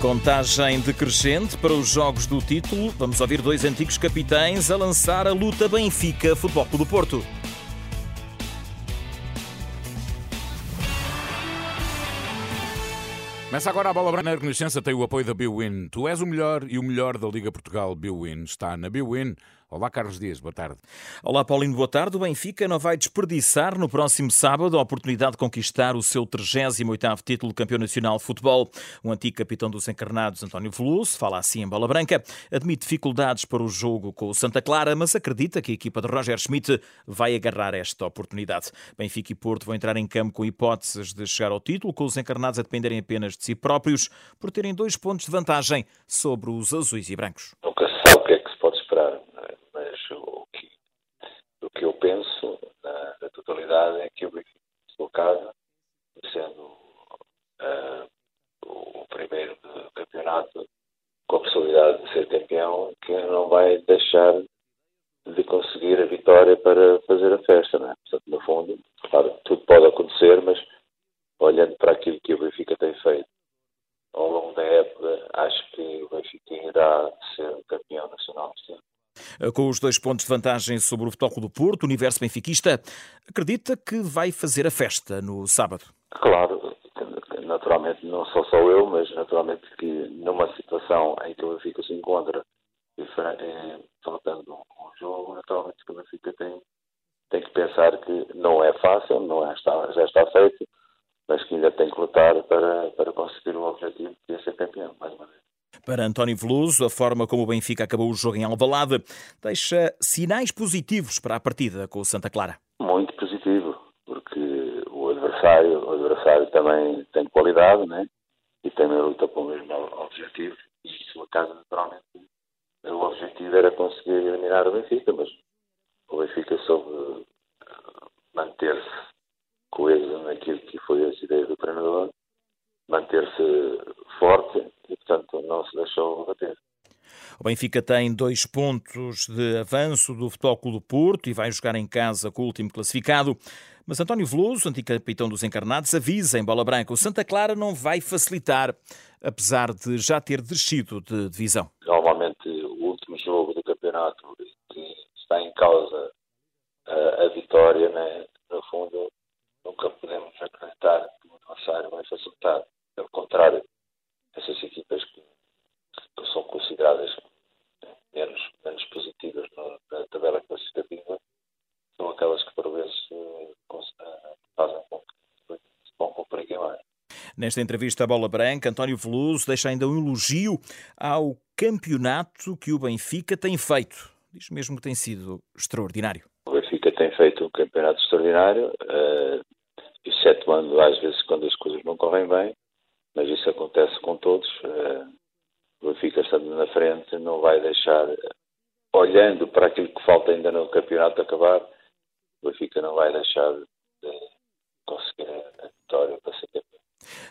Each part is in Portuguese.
Contagem decrescente para os jogos do título. Vamos ouvir dois antigos capitães a lançar a luta Benfica Futebol Clube do Porto. Começa agora a bola branca. Na Renascença tem o apoio da Biwin. Tu és o melhor e o melhor da Liga Portugal Biwin está na Biwin. Olá, Carlos Dias, boa tarde. Olá, Paulino, boa tarde. O Benfica não vai desperdiçar no próximo sábado a oportunidade de conquistar o seu 38º título de campeão nacional de futebol. O antigo capitão dos encarnados, António Veloso, fala assim em bola branca, admite dificuldades para o jogo com o Santa Clara, mas acredita que a equipa de Roger Schmidt vai agarrar esta oportunidade. Benfica e Porto vão entrar em campo com hipóteses de chegar ao título, com os encarnados a dependerem apenas de si próprios, por terem dois pontos de vantagem sobre os azuis e brancos. Nunca se sabe o que é que se pode esperar o que, o que eu penso na, na totalidade é que o Benfica, sua casa, sendo uh, o primeiro do campeonato, com a possibilidade de ser campeão, que não vai deixar de conseguir a vitória para fazer a festa, não é? Portanto, no fundo, claro, tudo pode acontecer, mas olhando para aquilo que o Benfica tem feito ao longo da época, acho que o Benfica irá ser campeão nacional este ano. Eh, com os dois pontos de vantagem sobre o Futebol do Porto, o universo benfiquista acredita que vai fazer a festa no sábado. Claro, naturalmente não sou só eu, mas naturalmente que numa situação em que o Benfica se encontra eh, faltando um jogo, naturalmente que o Benfica tem, tem que pensar que não é fácil, não é, está, já está feito, mas que ainda tem que lutar para, para conseguir o objetivo de ser campeão, mais uma vez. Para António Veloso, a forma como o Benfica acabou o jogo em Alvalade deixa sinais positivos para a partida com o Santa Clara. Muito positivo, porque o adversário, o adversário também tem qualidade, né? E também luta para o mesmo objetivo. E sua casa, naturalmente, o objetivo era conseguir eliminar o Benfica, mas o Benfica soube eh, manter-se coeso naquilo que foi as ideias do treinador, manter-se forte e, portanto, não se deixou bater. O Benfica tem dois pontos de avanço do Futebol Clube do Porto e vai jogar em casa com o último classificado. Mas António Veloso, antigo capitão dos Encarnados, avisa em bola branca: o Santa Clara não vai facilitar, apesar de já ter descido de divisão. Normalmente, o último jogo do campeonato que está em causa a, a vitória, né? no fundo, nunca podemos acreditar que o adversário vai facilitar. Pelo contrário, essas equipas que, que são consideradas menos, menos positivas na tabela classificativa são aquelas que por vezes eh, fazem com que vão cumprir mais. Nesta entrevista à Bola Branca, António Veloso deixa ainda um elogio ao campeonato que o Benfica tem feito. Diz mesmo que tem sido extraordinário. O Benfica tem feito um campeonato extraordinário, uh, excetuando às vezes quando as coisas não correm bem, mas isso acontece com todos. Eh, o Benfica estando na frente não vai deixar, olhando para aquilo que falta ainda no campeonato acabar, o Benfica não vai deixar de conseguir a vitória para ser campeão.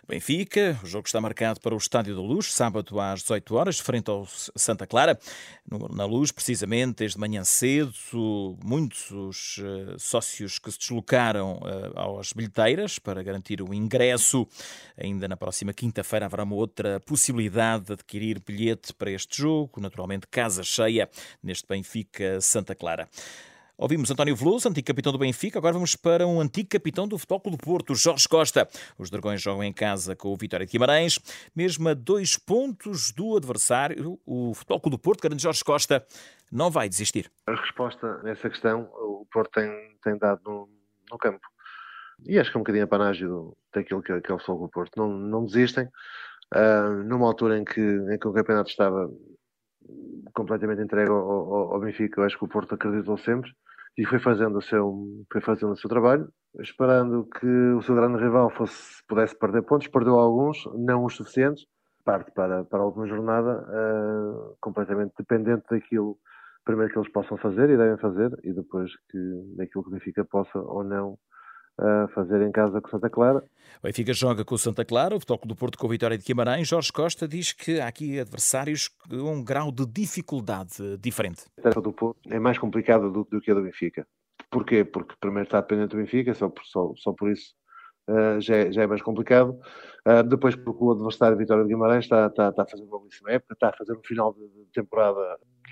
Benfica, o jogo está marcado para o Estádio da Luz, sábado às 18 horas, frente ao Santa Clara. Na Luz, precisamente, desde manhã cedo, muitos eh, sócios que se deslocaram eh, às bilheteiras para garantir o ingresso. Ainda na próxima quinta-feira haverá uma outra possibilidade de adquirir bilhete para este jogo, naturalmente casa cheia, neste Benfica Santa Clara. Ouvimos António Veloso, antigo capitão do Benfica. Agora vamos para um antigo capitão do Futebol Clube do Porto, Jorge Costa. Os Dragões jogam em casa com o Vitória de Guimarães. Mesmo a dois pontos do adversário, o Futebol Clube do Porto, grande Jorge Costa, não vai desistir. A resposta nessa questão o Porto tem, tem dado no, no campo. E acho que é um bocadinho a panagem daquilo que, que é o Futebol Clube do Porto. Não, não desistem. Uh, numa altura em que, em que o campeonato estava completamente entregue ao, ao, ao, Benfica. Eu acho que o Porto acreditou sempre e foi fazendo o seu, foi fazendo o seu trabalho, esperando que o seu grande rival fosse, pudesse perder pontos. Perdeu alguns, não os suficientes. Parte para, para a última jornada uh, completamente dependente daquilo, primeiro que eles possam fazer e devem fazer, e depois que aquilo que o Benfica possa ou não uh, fazer em casa com Santa Clara. O Benfica joga com o Santa Clara, o Futebol do Porto com a Vitória de Guimarães. Jorge Costa diz que há aqui adversários com um grau de dificuldade diferente. A tarefa do Porto é mais complicada do, do que a do Benfica. Porquê? Porque primeiro está dependente do Benfica, só por, só, só por isso uh, já, é, já, é, mais complicado. Uh, depois, porque o adversário Vitória de Guimarães está, está, está a fazer uma belíssima época, está a fazer um final de, temporada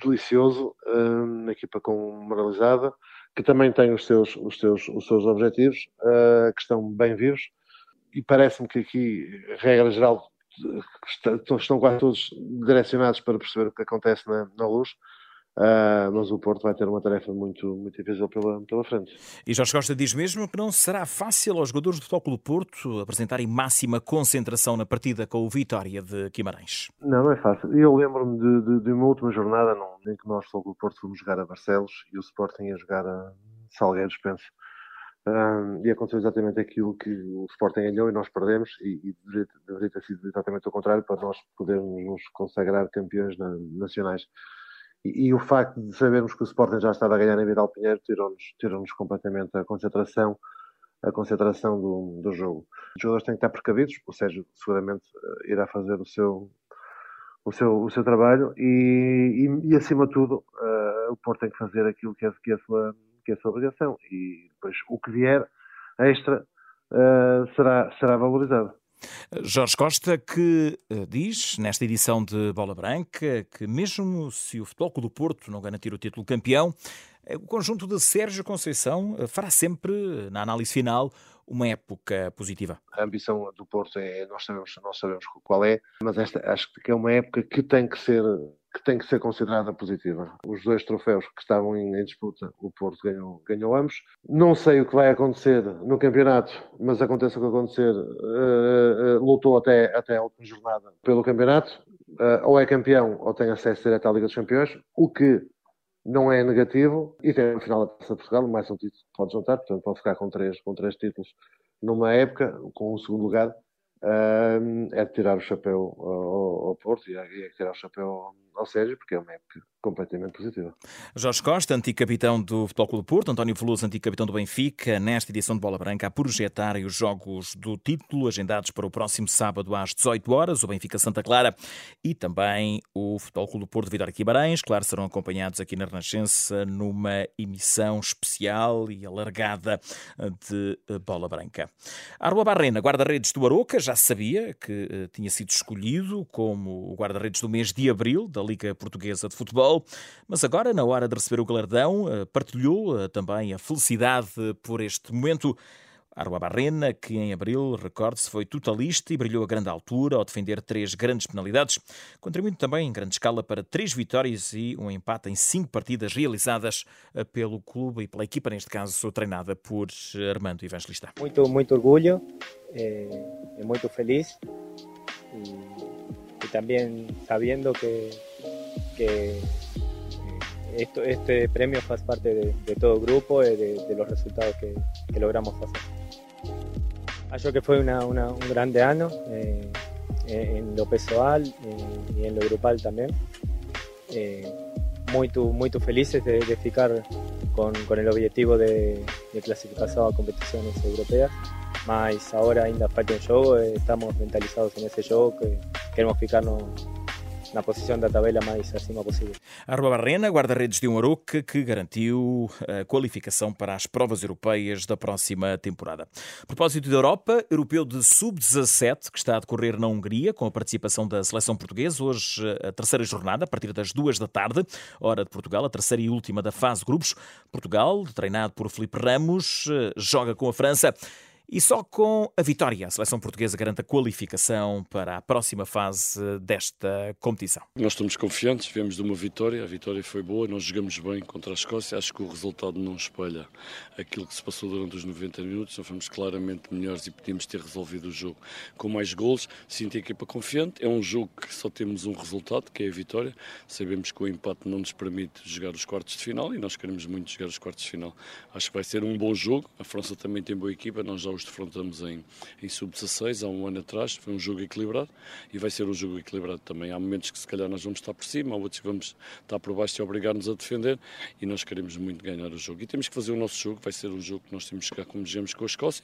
delicioso, uma equipa com moralizada, que também tem os seus, os seus, os seus objetivos, uh, que estão bem vivos, e parece-me que aqui, regra geral, estão quase todos direcionados para perceber o que acontece na, na luz. Uh, mas o Porto vai ter uma tarefa muito, muito difícil pela, pela frente. E Jorge Costa diz mesmo que não será fácil aos jogadores do Futebol do Porto apresentarem máxima concentração na partida com o Vitória de Guimarães. Não, não é fácil. Eu lembro-me de, de, de, uma última jornada em que nós, Futebol do Porto, fomos jogar a Barcelos e o Sporting ia jogar a Salgueiros, penso. Um, e aconteceu exatamente aquilo que o Sporting ganhou e nós perdemos, e, e deveria, deveria, ter sido exatamente o contrário para nós podermos nos consagrar campeões na, nacionais. E, o facto de sabermos que o Sporting já estava a ganhar em Vidal Pinheiro tirou-nos tirou completamente a concentração a concentração do, do jogo. Os jogadores têm que estar precavidos, o Sérgio seguramente uh, irá fazer o seu, o seu, o seu trabalho e, e, e acima de tudo, uh, o Porto tem que fazer aquilo que é, que, é a sua, que é a sua obrigação e depois o que vier extra uh, será, será valorizado. Jorge Costa, que eh, diz nesta edição de Bola Branca que, mesmo se o Futebol do Porto não garantir o título campeão, eh, o conjunto de Sérgio Conceição eh, fará sempre, na análise final, uma época positiva. A ambição do Porto é, nós sabemos, sabemos qual é, mas esta acho que é uma época que tem que ser que tem que ser considerada positiva. Os dois troféus que estavam em, em, disputa, o Porto ganhou, ganhou ambos. Não sei o que vai acontecer no campeonato, mas aconteça o que acontecer, uh, uh, lutou até, até a última jornada pelo campeonato. Uh, ou é campeão ou tem acesso direto à Liga dos Campeões, o que não é negativo e tem no final da Taça de Portugal, mais um título pode juntar, portanto pode ficar com três, com três títulos numa época, com um segundo lugar, é de tirar o chapéu ao, ao Porto e é, é tirar o chapéu ao Sérgio, porque é uma época completamente positiva. Jorge Costa, antigo capitão do Futebol Clube do Porto, António Veloso, antigo capitão do Benfica, nesta edição de Bola Branca, a projetar os jogos do título, agendados para o próximo sábado às 18 horas, o Benfica Santa Clara e também o Futebol Clube do Porto Vitória Guimarães. Claro, serão acompanhados aqui na Renascença numa emissão especial e alargada de Bola Branca. Arua Barrena, guarda-redes do Aroca, já sabia que uh, tinha sido escolhido como o guarda-redes do mês de abril da Liga Portuguesa de Futebol, mas agora, na hora de receber o galardão, uh, partilhou uh, também a felicidade por este momento. Arua Barrena, que em abril, recorde-se, foi totalista e brilhou a grande altura ao defender três grandes penalidades, contribuindo também em grande escala para três vitórias e um empate em cinco partidas realizadas pelo clube e pela equipa, neste caso treinada por Armando Evangelista. Muito, muito orgulho, é, é muito feliz e, e também sabendo que, que esto, este premio faz parte de, de todo grupo y de, de los resultados que, que, logramos hacer. Acho que fue una, una, un grande año eh, en lo pessoal eh, y en lo grupal también. Eh, muy, muy felices de, de ficar con, con, el objetivo de, de a competiciones europeas. Mas ahora ainda falta un jogo, estamos mentalizados en ese jogo que queremos ficarnos na posição da tabela mais acima possível. Arroba Barrena, guarda-redes de um Aroca, que garantiu a qualificação para as provas europeias da próxima temporada. A propósito da Europa, europeu de sub-17, que está a decorrer na Hungria, com a participação da seleção portuguesa, hoje a terceira jornada, a partir das duas da tarde, hora de Portugal, a terceira e última da fase grupos. Portugal, treinado por Felipe Ramos, joga com a França. E só com a vitória, a seleção portuguesa garante a qualificação para a próxima fase desta competição. Nós estamos confiantes, viemos de uma vitória, a vitória foi boa, nós jogamos bem contra a Escócia, acho que o resultado não espelha aquilo que se passou durante os 90 minutos, nós fomos claramente melhores e podíamos ter resolvido o jogo com mais gols. Sinto a equipa confiante, é um jogo que só temos um resultado, que é a vitória. Sabemos que o empate não nos permite jogar os quartos de final e nós queremos muito jogar os quartos de final. Acho que vai ser um bom jogo, a França também tem boa equipa, nós já os defrontamos em, em sub-16 há um ano atrás, foi um jogo equilibrado e vai ser um jogo equilibrado também. Há momentos que se calhar nós vamos estar por cima, há outros que vamos estar por baixo e obrigar-nos a defender e nós queremos muito ganhar o jogo. E temos que fazer o nosso jogo, vai ser um jogo que nós temos que jogar como dizemos com a Escócia,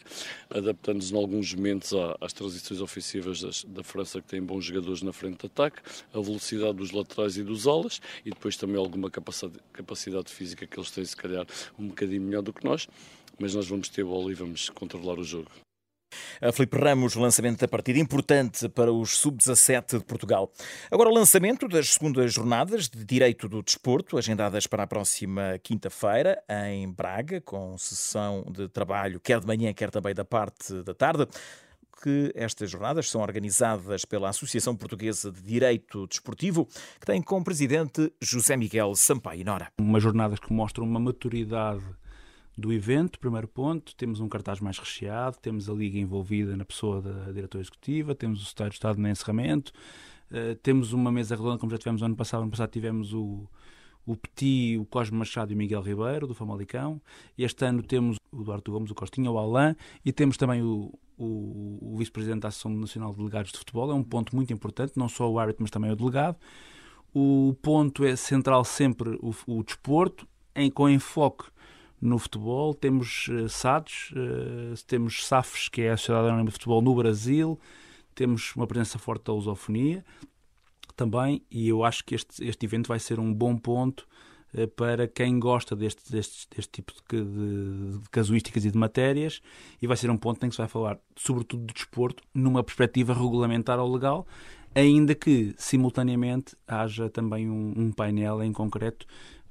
adaptando-nos em alguns momentos às transições ofensivas das, da França que tem bons jogadores na frente de ataque, a velocidade dos laterais e dos alas e depois também alguma capacidade, capacidade física que eles têm se calhar um bocadinho melhor do que nós, mas nós vamos ter bola e vamos controlar o jogo. A Filipe Ramos, lançamento da partida importante para os sub-17 de Portugal. Agora, o lançamento das segundas jornadas de Direito do Desporto, agendadas para a próxima quinta-feira, em Braga, com sessão de trabalho quer de manhã, quer também da parte da tarde que estas jornadas são organizadas pela Associação Portuguesa de Direito Desportivo, que tem como presidente José Miguel Sampaio Nora. Umas jornadas que mostram uma maturidade do evento, primeiro ponto, temos um cartaz mais recheado, temos a Liga envolvida na pessoa da diretora executiva, temos o Estado do Estado no encerramento, uh, temos uma mesa redonda como já tivemos no ano passado, no ano passado tivemos o, o Petit, o Cosme Machado e o Miguel Ribeiro, do Famalicão, este ano temos o Duarte Gomes, o Costinha, o Alain, e temos também o, o, o Vice-Presidente da Associação Nacional de Delegados de Futebol, é um ponto muito importante, não só o árbitro, mas também o delegado. O ponto é central sempre o, o desporto, em, com enfoque no futebol. Temos uh, SADs, uh, temos SAFs, que é a Sociedade Anónima de Futebol no Brasil, temos uma presença forte da lusofonia também, e eu acho que este, este evento vai ser um bom ponto uh, para quem gosta deste, deste, deste tipo de, de, de, casuísticas e de matérias, e vai ser um ponto em que se vai falar, sobretudo, de desporto, numa perspectiva regulamentar ou legal, ainda que, simultaneamente, haja também um, um painel em concreto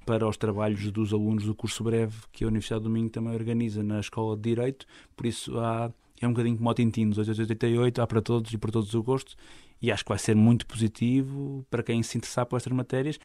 para os trabalhos dos alunos do curso breve que a Universidade do Minho também organiza na Escola de Direito, por isso há, é um bocadinho como o Tintin, 88, há para todos e para todos o gosto, e acho que vai ser muito positivo para quem se interessar por estas matérias.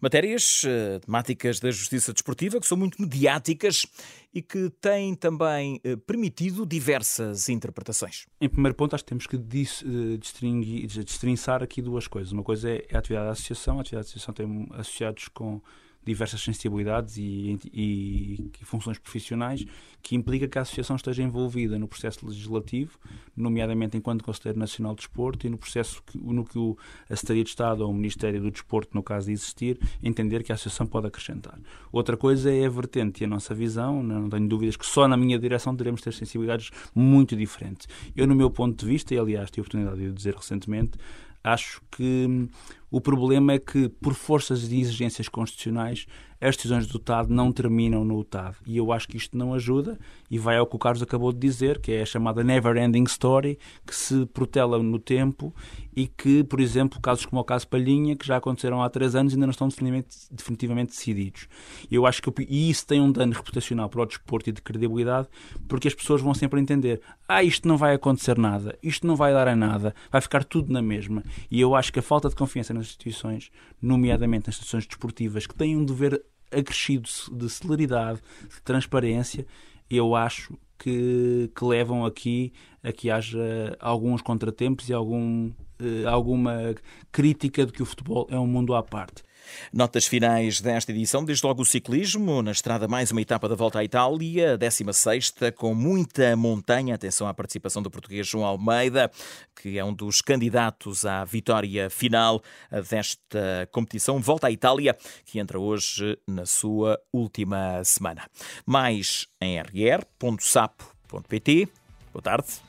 Matérias uh, temáticas da justiça desportiva que são muito mediáticas e que têm também uh, permitido diversas interpretações. Em primeiro ponto, acho que temos que dis, uh, destrinçar aqui duas coisas. Uma coisa é a atividade da associação. A atividade da associação tem associados com diversas sensibilidades e, e, e, funções profissionais, que implica que a Associação esteja envolvida no processo legislativo, nomeadamente enquanto Conselheiro Nacional de Desporto, e no processo que, no que o, a Secretaria de Estado ou o Ministério do Desporto, no caso de existir, entender que a Associação pode acrescentar. Outra coisa é a vertente e a nossa visão, não tenho dúvidas que só na minha direção teremos ter sensibilidades muito diferentes. Eu, no meu ponto de vista, e aliás tive a oportunidade de dizer recentemente, acho que hum, o problema é que, por forças de exigências constitucionais, as decisões do TAD não terminam no TAD. E eu acho que isto não ajuda e vai ao que o Carlos acabou de dizer, que é a chamada never ending story, que se protela no tempo e que, por exemplo, casos como o caso Palhinha, que já aconteceram há três anos, ainda não estão definitivamente, definitivamente decididos. Eu acho que e isso tem um dano reputacional para o desporto e de credibilidade, porque as pessoas vão sempre entender: ah, isto não vai acontecer nada, isto não vai dar a nada, vai ficar tudo na mesma. E eu acho que a falta de confiança nas instituições, nomeadamente nas instituições desportivas, que têm um dever acrescido de celeridade, de transparência, eu acho que, que levam aqui a que haja alguns contratempos e algum, eh, alguma crítica de que o futebol é um mundo à parte. Notas finais desta edição, desde logo o ciclismo, na estrada mais uma etapa da volta à Itália, 16 com muita montanha. Atenção à participação do português João Almeida, que é um dos candidatos à vitória final desta competição. Volta à Itália, que entra hoje na sua última semana. Mais em rr.sapo.pt. Boa tarde.